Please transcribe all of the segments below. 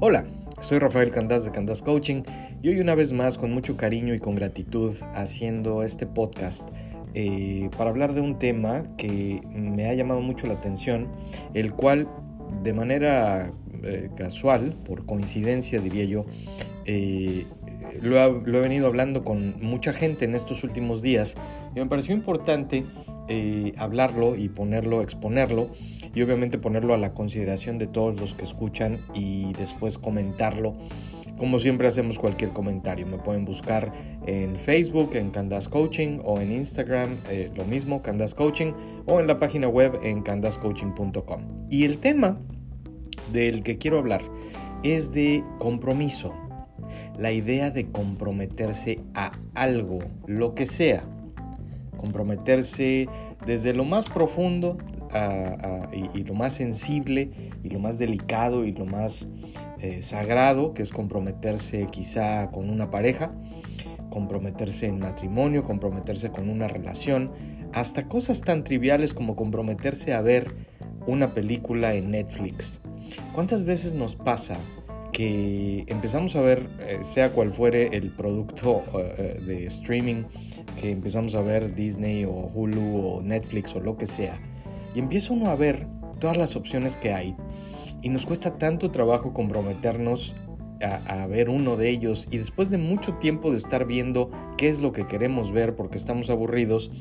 Hola, soy Rafael Candás de Candás Coaching y hoy una vez más con mucho cariño y con gratitud haciendo este podcast eh, para hablar de un tema que me ha llamado mucho la atención, el cual de manera eh, casual, por coincidencia diría yo, eh, lo, lo, he venido hablando con mucha gente en estos últimos días y me pareció importante eh, hablarlo y ponerlo, exponerlo y obviamente ponerlo a la consideración de todos los que escuchan y después comentarlo. Como siempre hacemos cualquier comentario, me pueden buscar en Facebook, en Candas Coaching o en Instagram, eh, lo mismo, Candas Coaching, o en la página web en candascoaching.com. Y el tema del que quiero hablar es de compromiso, la idea de comprometerse a algo, lo que sea comprometerse desde lo más profundo y, lo más sensible y lo más delicado y lo más eh, sagrado, que es comprometerse quizá con una pareja, comprometerse en matrimonio, comprometerse con una relación, hasta cosas tan triviales como comprometerse a ver una película en Netflix. ¿Cuántas veces nos pasa que empezamos a ver, eh, sea cual fuere el producto eh, eh, de streaming, que empezamos a ver Disney o Hulu o Netflix o lo que sea, y empieza uno a ver todas las opciones que hay, y nos cuesta tanto trabajo comprometernos a, ver uno de ellos, y después de mucho tiempo de estar viendo qué es lo que queremos ver porque estamos aburridos,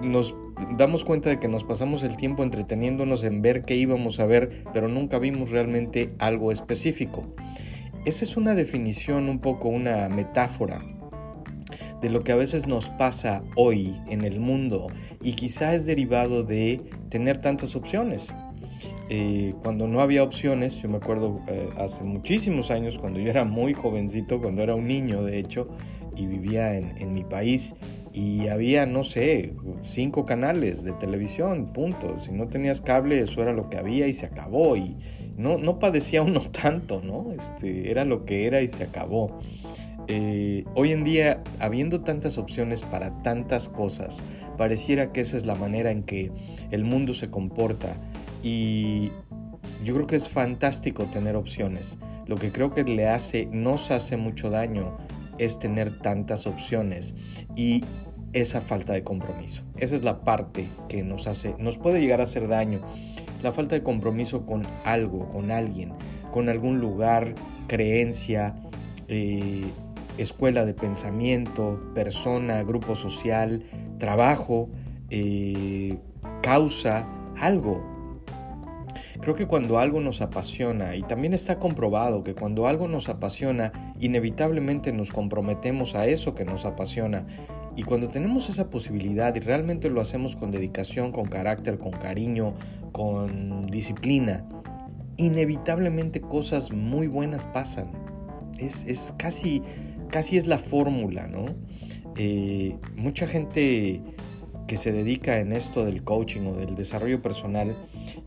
nos damos cuenta de que nos pasamos el tiempo entreteniéndonos en ver qué íbamos a ver, pero nunca vimos realmente algo específico. Esa es una definición, un poco una metáfora de lo que a veces nos pasa hoy en el mundo y quizá es derivado de tener tantas opciones. Eh, cuando no había opciones, yo me acuerdo eh, hace muchísimos años, cuando yo era muy jovencito, cuando era un niño de hecho, y vivía en, en mi país, y había, no sé, cinco canales de televisión, punto. Si no tenías cable, eso era lo que había y se acabó. Y no, no padecía uno tanto, ¿no? Este, era lo que era y se acabó. Eh, hoy en día, habiendo tantas opciones para tantas cosas, pareciera que esa es la manera en que el mundo se comporta. Y yo creo que es fantástico tener opciones. Lo que creo que le hace, nos hace mucho daño es tener tantas opciones y esa falta de compromiso. Esa es la parte que nos hace, nos puede llegar a hacer daño. La falta de compromiso con algo, con alguien, con algún lugar, creencia, eh, escuela de pensamiento, persona, grupo social, trabajo, eh, causa, algo. Creo que cuando algo nos apasiona, y también está comprobado que cuando algo nos apasiona, inevitablemente nos comprometemos a eso que nos apasiona. Y cuando tenemos esa posibilidad y realmente lo hacemos con dedicación, con carácter, con cariño, con disciplina, inevitablemente cosas muy buenas pasan. Es, casi, casi es la fórmula, ¿no? Eh, mucha gente que se dedica en esto del coaching o del desarrollo personal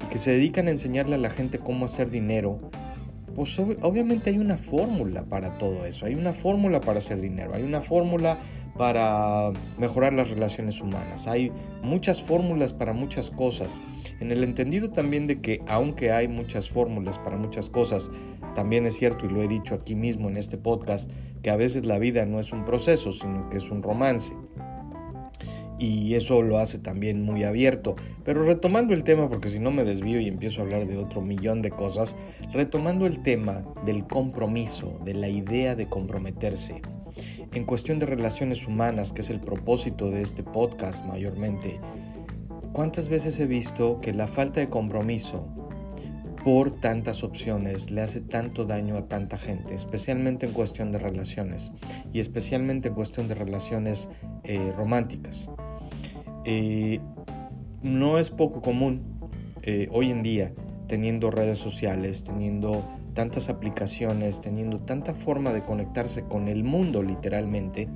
y que se dedican a enseñarle a la gente cómo hacer dinero, pues obviamente hay una fórmula para todo eso, hay una fórmula para hacer dinero, hay una fórmula para mejorar las relaciones humanas. Hay muchas fórmulas para muchas cosas. En el entendido también de que aunque hay muchas fórmulas para muchas cosas, también es cierto, y lo he dicho aquí mismo en este podcast, que a veces la vida no es un proceso, sino que es un romance. Y eso lo hace también muy abierto. Pero retomando el tema, porque si no me desvío y empiezo a hablar de otro millón de cosas, retomando el tema del compromiso, de la idea de comprometerse en cuestión de relaciones humanas, que es el propósito de este podcast mayormente, ¿cuántas veces he visto que la falta de compromiso por tantas opciones le hace tanto daño a tanta gente, especialmente en cuestión de relaciones y especialmente en cuestión de relaciones eh, románticas? Eh, no es poco común eh, hoy en día, teniendo redes sociales, teniendo tantas aplicaciones, teniendo tanta forma de conectarse con el mundo literalmente,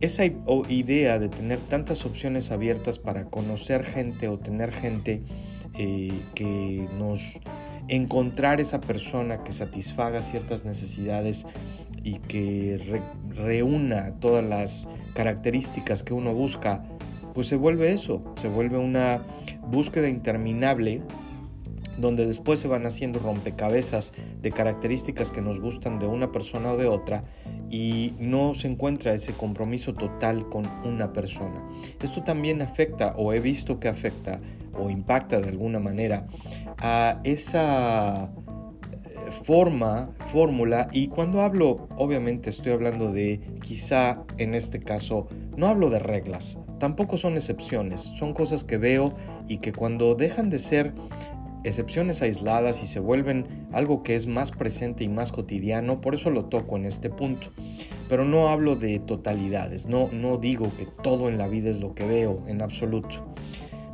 esa idea de tener tantas opciones abiertas para conocer gente o tener gente eh, que nos encontrar esa persona que satisfaga ciertas necesidades y que reúna todas las características que uno busca, pues se vuelve eso, se vuelve una búsqueda interminable donde después se van haciendo rompecabezas de características que nos gustan de una persona o de otra y no se encuentra ese compromiso total con una persona. Esto también afecta o he visto que afecta o impacta de alguna manera a esa eh, forma, fórmula. Y cuando hablo obviamente estoy hablando de quizá en este caso no hablo de reglas, tampoco son excepciones, son cosas que veo y que cuando dejan de ser excepciones aisladas y se vuelven algo que es más presente y más cotidiano, por eso lo toco en este punto. Pero no hablo de totalidades, no, no digo que todo en la vida es lo que veo en absoluto.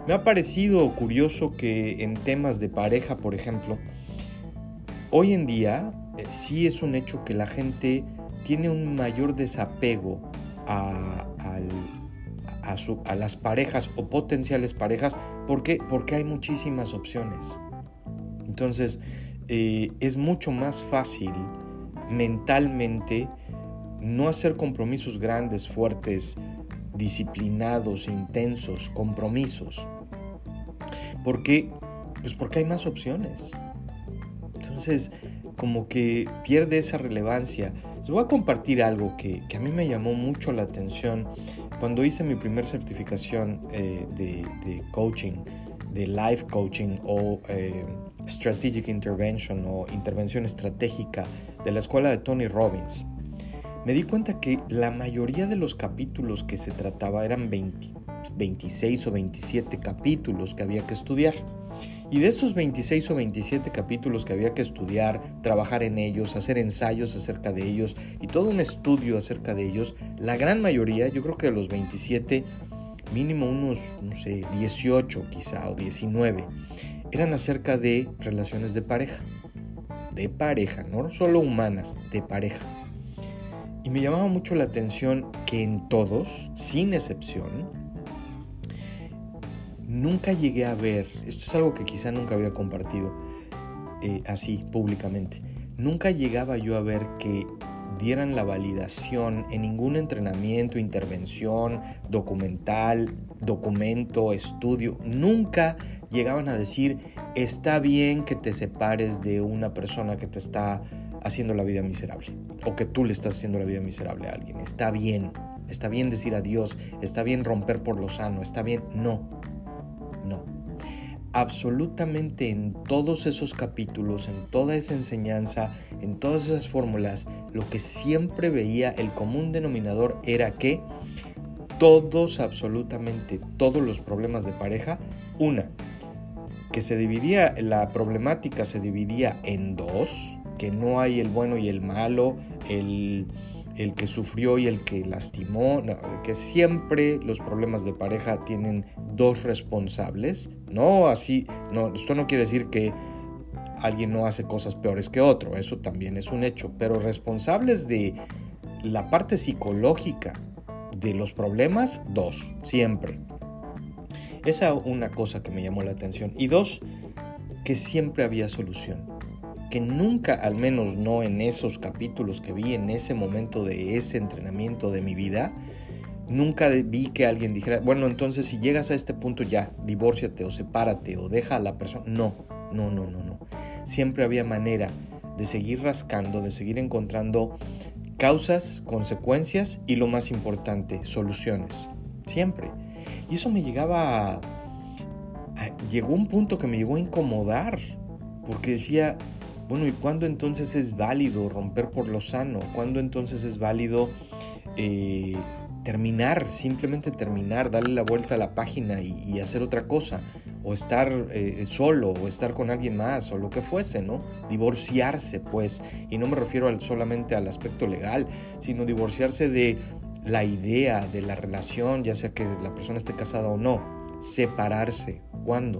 Me ha parecido curioso que en temas de pareja, por ejemplo, hoy en día eh, sí es un hecho que la gente tiene un mayor desapego a, a, las parejas o potenciales parejas. ¿Por qué? Porque hay muchísimas opciones. Entonces, eh, es mucho más fácil mentalmente no hacer compromisos grandes, fuertes, disciplinados, intensos, compromisos. ¿Por qué? Pues porque hay más opciones. Entonces, como que pierde esa relevancia. Les voy a compartir algo que, a mí me llamó mucho la atención cuando hice mi primer certificación eh, de, coaching, de life coaching o eh, strategic intervention o intervención estratégica de la escuela de Tony Robbins me di cuenta que la mayoría de los capítulos que se trataba eran 26 o 27 capítulos que había que estudiar. Y de esos 26 o 27 capítulos que había que estudiar, trabajar en ellos, hacer ensayos acerca de ellos y todo un estudio acerca de ellos, la gran mayoría, yo creo que de los 27, mínimo unos, no sé, 18 quizá o 19, eran acerca de relaciones de pareja. De pareja, no solo humanas, de pareja. Y me llamaba mucho la atención que en todos, sin excepción, nunca llegué a ver, esto es algo que quizá nunca había compartido eh, así públicamente, nunca llegaba yo a ver que dieran la validación en ningún entrenamiento, intervención, documental, documento, estudio, nunca llegaban a decir, está bien que te separes de una persona que te está haciendo la vida miserable o que tú le estás haciendo la vida miserable a alguien. Está bien, está bien decir adiós, está bien romper por lo sano, está bien. No, no. Absolutamente en todos esos capítulos, en toda esa enseñanza, en todas esas fórmulas, lo que siempre veía el común denominador era que todos, absolutamente todos los problemas de pareja, una, que se dividía, la problemática se dividía en dos, que no hay el bueno y el malo, el, que sufrió y el que lastimó, que siempre los problemas de pareja tienen dos responsables, no así, no, esto no quiere decir que alguien no hace cosas peores que otro, eso también es un hecho, pero responsables de la parte psicológica de los problemas, dos, siempre. Esa una cosa que me llamó la atención. Y dos, que siempre había solución que nunca, al menos no en esos capítulos que vi en ese momento de ese entrenamiento de mi vida, nunca vi que alguien dijera, bueno, entonces si llegas a este punto ya, divórciate o sepárate o deja a la persona. No, no, no, no, no. Siempre había manera de seguir rascando, de seguir encontrando causas, consecuencias y lo más importante, soluciones. Siempre. Y eso me llegaba a, llegó un punto que me llegó a incomodar, porque decía, bueno, ¿y cuándo entonces es válido romper por lo sano? ¿Cuándo entonces es válido eh, terminar, simplemente terminar, darle la vuelta a la página y, hacer otra cosa? O estar eh, solo, o estar con alguien más, o lo que fuese, ¿no? Divorciarse, pues. Y no me refiero solamente al aspecto legal, sino divorciarse de la idea de la relación, ya sea que la persona esté casada o no. Separarse. ¿Cuándo?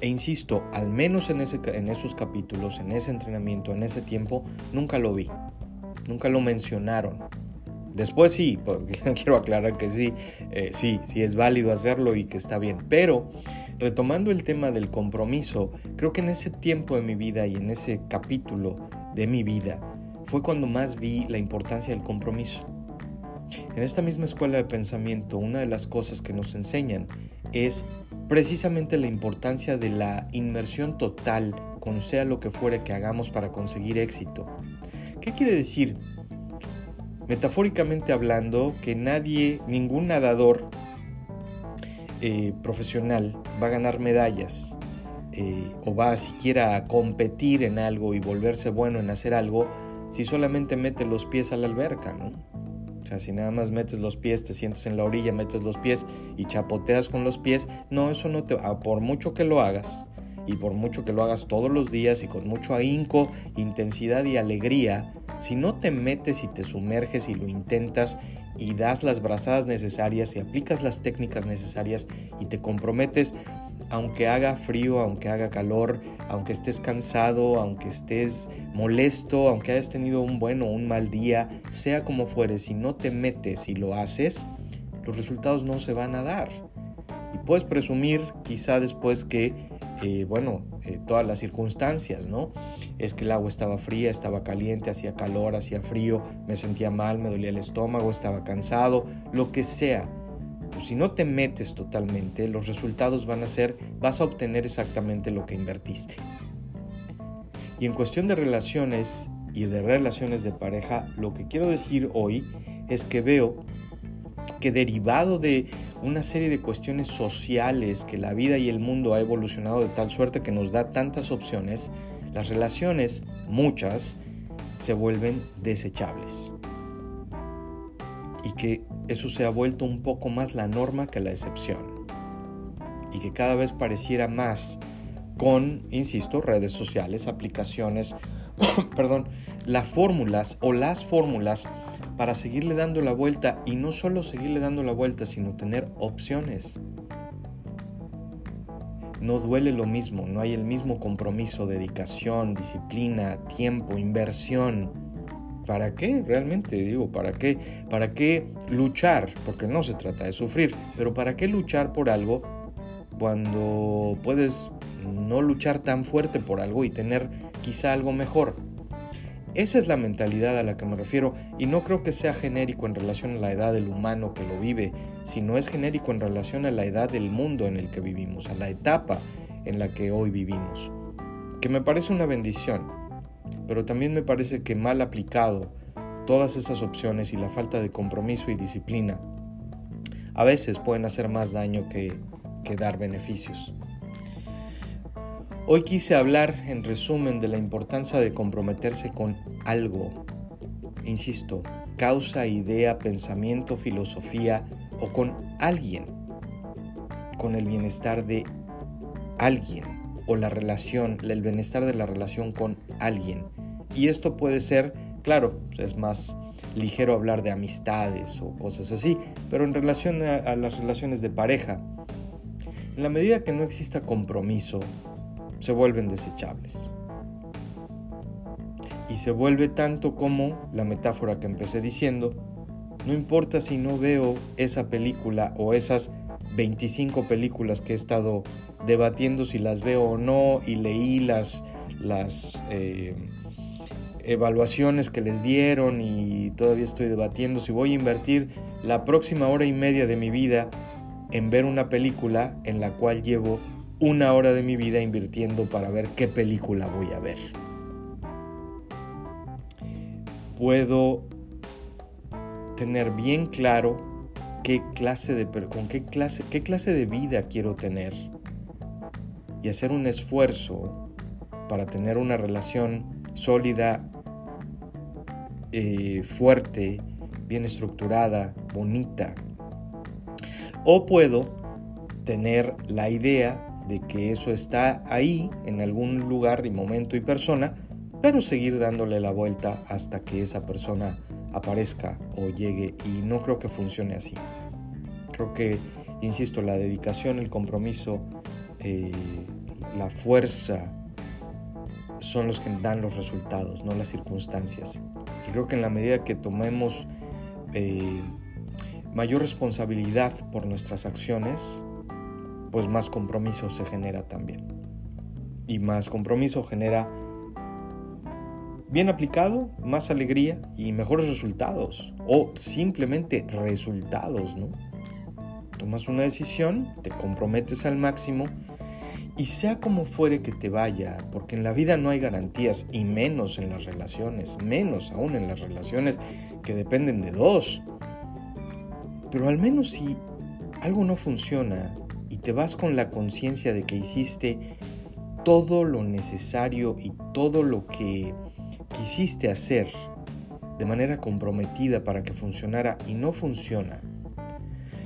E insisto, al menos en, esos capítulos, en ese entrenamiento, en ese tiempo, nunca lo vi. Nunca lo mencionaron. Después sí, porque quiero aclarar que sí, eh, sí, sí es válido hacerlo y que está bien. Pero retomando el tema del compromiso, creo que en ese tiempo de mi vida y en ese capítulo de mi vida fue cuando más vi la importancia del compromiso. En esta misma escuela de pensamiento, una de las cosas que nos enseñan es precisamente la importancia de la inmersión total con sea lo que fuere que hagamos para conseguir éxito. ¿Qué quiere decir? Metafóricamente hablando, que nadie, ningún nadador eh, profesional va a ganar medallas eh, o va siquiera a competir en algo y volverse bueno en hacer algo si solamente mete los pies a la alberca, ¿no? O sea, si nada más metes los pies, te sientes en la orilla, metes los pies y chapoteas con los pies, no, eso no te... Por mucho que lo hagas, y por mucho que lo hagas todos los días y con mucho ahínco, intensidad y alegría, si no te metes y te sumerges y lo intentas y das las brazadas necesarias y aplicas las técnicas necesarias y te comprometes, aunque haga frío, aunque haga calor, aunque estés cansado, aunque estés molesto, aunque hayas tenido un buen o un mal día, sea como fuere, si no te metes y lo haces, los resultados no se van a dar. Y puedes presumir quizá después que, eh, bueno, eh, todas las circunstancias, ¿no? Es que el agua estaba fría, estaba caliente, hacía calor, hacía frío, me sentía mal, me dolía el estómago, estaba cansado, lo que sea pues, si no te metes totalmente, los resultados van a ser, vas a obtener exactamente lo que invertiste. Y en cuestión de relaciones y de relaciones de pareja, lo que quiero decir hoy es que veo que derivado de una serie de cuestiones sociales que la vida y el mundo ha evolucionado de tal suerte que nos da tantas opciones, las relaciones, muchas, se vuelven desechables. Y que eso se ha vuelto un poco más la norma que la excepción. Y que cada vez pareciera más con, insisto, redes sociales, aplicaciones, perdón, las fórmulas o las fórmulas para seguirle dando la vuelta y no solo seguirle dando la vuelta, sino tener opciones. No duele lo mismo, no hay el mismo compromiso, dedicación, disciplina, tiempo, inversión ¿Para qué realmente? Digo, ¿para qué? ¿Para qué luchar? Porque no se trata de sufrir, pero ¿para qué luchar por algo cuando puedes no luchar tan fuerte por algo y tener quizá algo mejor? Esa es la mentalidad a la que me refiero y no creo que sea genérico en relación a la edad del humano que lo vive, sino es genérico en relación a la edad del mundo en el que vivimos, a la etapa en la que hoy vivimos, que me parece una bendición pero también me parece que mal aplicado todas esas opciones y la falta de compromiso y disciplina a veces pueden hacer más daño que, dar beneficios. Hoy quise hablar en resumen de la importancia de comprometerse con algo. Insisto, causa, idea, pensamiento, filosofía o con alguien. Con el bienestar de alguien o la relación, el bienestar de la relación con alguien. Y esto puede ser, claro, es más ligero hablar de amistades o cosas así, pero en relación a, las relaciones de pareja, en la medida que no exista compromiso, se vuelven desechables. Y se vuelve tanto como la metáfora que empecé diciendo, no importa si no veo esa película o esas 25 películas que he estado debatiendo si las veo o no y leí las, las eh, evaluaciones que les dieron y todavía estoy debatiendo si voy a invertir la próxima hora y media de mi vida en ver una película en la cual llevo una hora de mi vida invirtiendo para ver qué película voy a ver. Puedo tener bien claro qué clase de con qué clase qué clase de vida quiero tener y hacer un esfuerzo para tener una relación sólida, eh, fuerte, bien estructurada, bonita. O puedo tener la idea de que eso está ahí en algún lugar y momento y persona, pero seguir dándole la vuelta hasta que esa persona aparezca o llegue y no creo que funcione así. Creo que, insisto, la dedicación, el compromiso, eh, la fuerza son los que dan los resultados, no las circunstancias. Y creo que en la medida que tomemos eh, mayor responsabilidad por nuestras acciones, pues más compromiso se genera también. Y más compromiso genera, bien aplicado, más alegría y mejores resultados. O simplemente resultados, ¿no? Tomas una decisión, te comprometes al máximo y sea como fuere que te vaya, porque en la vida no hay garantías y menos en las relaciones, menos aún en las relaciones que dependen de dos. Pero al menos si algo no funciona y te vas con la conciencia de que hiciste todo lo necesario y todo lo que quisiste hacer de manera comprometida para que funcionara y no funciona,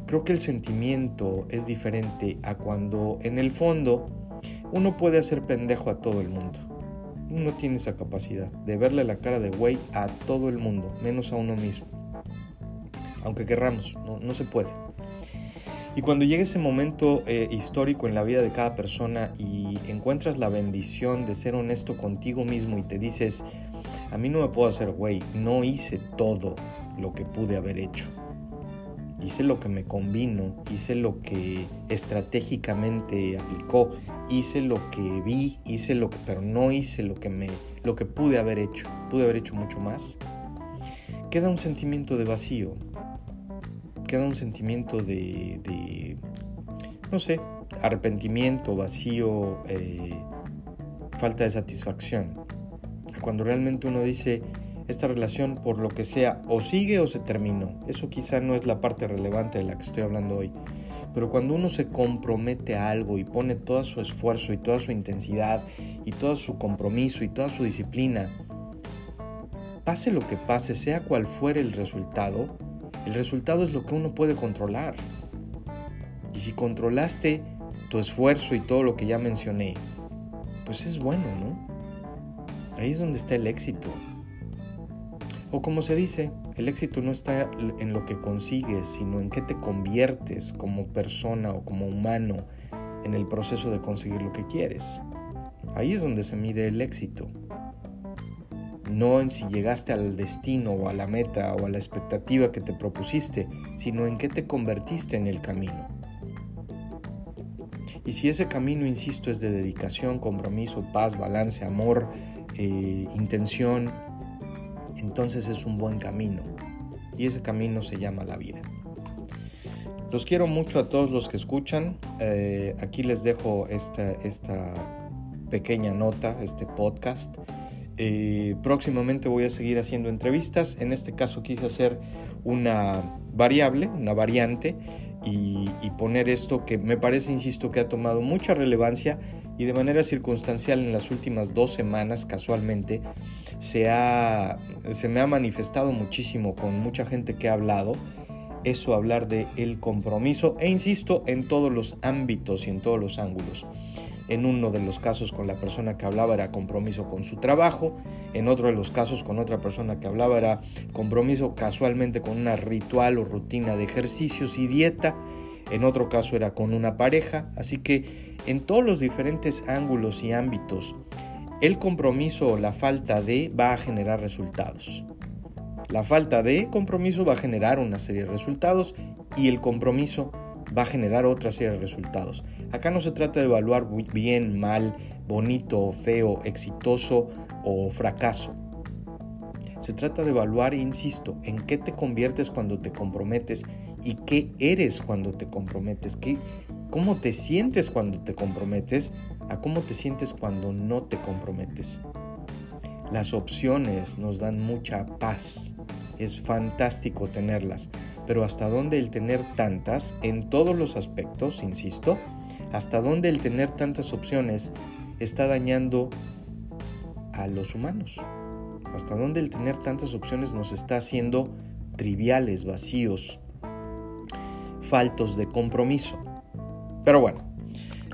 creo que el sentimiento es diferente a cuando en el fondo uno puede hacer pendejo a todo el mundo. Uno tiene esa capacidad de verle la cara de güey a todo el mundo, menos a uno mismo. Aunque querramos, no, se puede. Y cuando llega ese momento eh, histórico en la vida de cada persona y encuentras la bendición de ser honesto contigo mismo y te dices, a mí no me puedo hacer güey, no hice todo lo que pude haber hecho hice lo que me convino, hice lo que estratégicamente aplicó, hice lo que vi, hice lo que, pero no hice lo que me, lo que pude haber hecho, pude haber hecho mucho más. Queda un sentimiento de vacío, queda un sentimiento de, de no sé, arrepentimiento, vacío, eh, falta de satisfacción. Cuando realmente uno dice, esta relación por lo que sea o sigue o se terminó. Eso quizá no es la parte relevante de la que estoy hablando hoy. Pero cuando uno se compromete a algo y pone todo su esfuerzo y toda su intensidad y todo su compromiso y toda su disciplina, pase lo que pase, sea cual fuere el resultado, el resultado es lo que uno puede controlar. Y si controlaste tu esfuerzo y todo lo que ya mencioné, pues es bueno, ¿no? Ahí es donde está el éxito. O como se dice, el éxito no está en lo que consigues, sino en qué te conviertes como persona o como humano en el proceso de conseguir lo que quieres. Ahí es donde se mide el éxito. No en si llegaste al destino o a la meta o a la expectativa que te propusiste, sino en qué te convertiste en el camino. Y si ese camino, insisto, es de dedicación, compromiso, paz, balance, amor, eh, intención, entonces es un buen camino. Y ese camino se llama la vida. Los quiero mucho a todos los que escuchan. Eh, aquí les dejo esta, esta pequeña nota, este podcast. Eh, próximamente voy a seguir haciendo entrevistas. En este caso quise hacer una variable, una variante y, y, poner esto que me parece, insisto, que ha tomado mucha relevancia y de manera circunstancial en las últimas dos semanas casualmente se, ha, se me ha manifestado muchísimo con mucha gente que ha hablado eso hablar de el compromiso e insisto en todos los ámbitos y en todos los ángulos. En uno de los casos con la persona que hablaba era compromiso con su trabajo, en otro de los casos con otra persona que hablaba era compromiso casualmente con una ritual o rutina de ejercicios y dieta, en otro caso era con una pareja, así que en todos los diferentes ángulos y ámbitos, el compromiso o la falta de va a generar resultados. La falta de compromiso va a generar una serie de resultados y el compromiso va a generar otra serie de resultados. Acá no se trata de evaluar bien, mal, bonito, feo, exitoso o fracaso. Se trata de evaluar, insisto, en qué te conviertes cuando te comprometes y qué eres cuando te comprometes, qué, cómo te sientes cuando te comprometes a cómo te sientes cuando no te comprometes. Las opciones nos dan mucha paz. Es fantástico tenerlas, pero hasta dónde el tener tantas, en todos los aspectos, insisto, hasta dónde el tener tantas opciones está dañando a los humanos hasta dónde el tener tantas opciones nos está haciendo triviales, vacíos, faltos de compromiso. Pero bueno,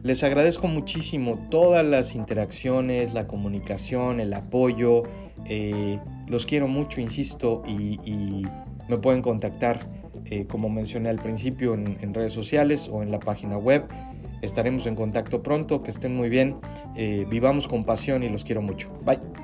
les agradezco muchísimo todas las interacciones, la comunicación, el apoyo. Eh, los quiero mucho, insisto, y, me pueden contactar, eh, como mencioné al principio, en, redes sociales o en la página web. Estaremos en contacto pronto, que estén muy bien, eh, vivamos con pasión y los quiero mucho. Bye.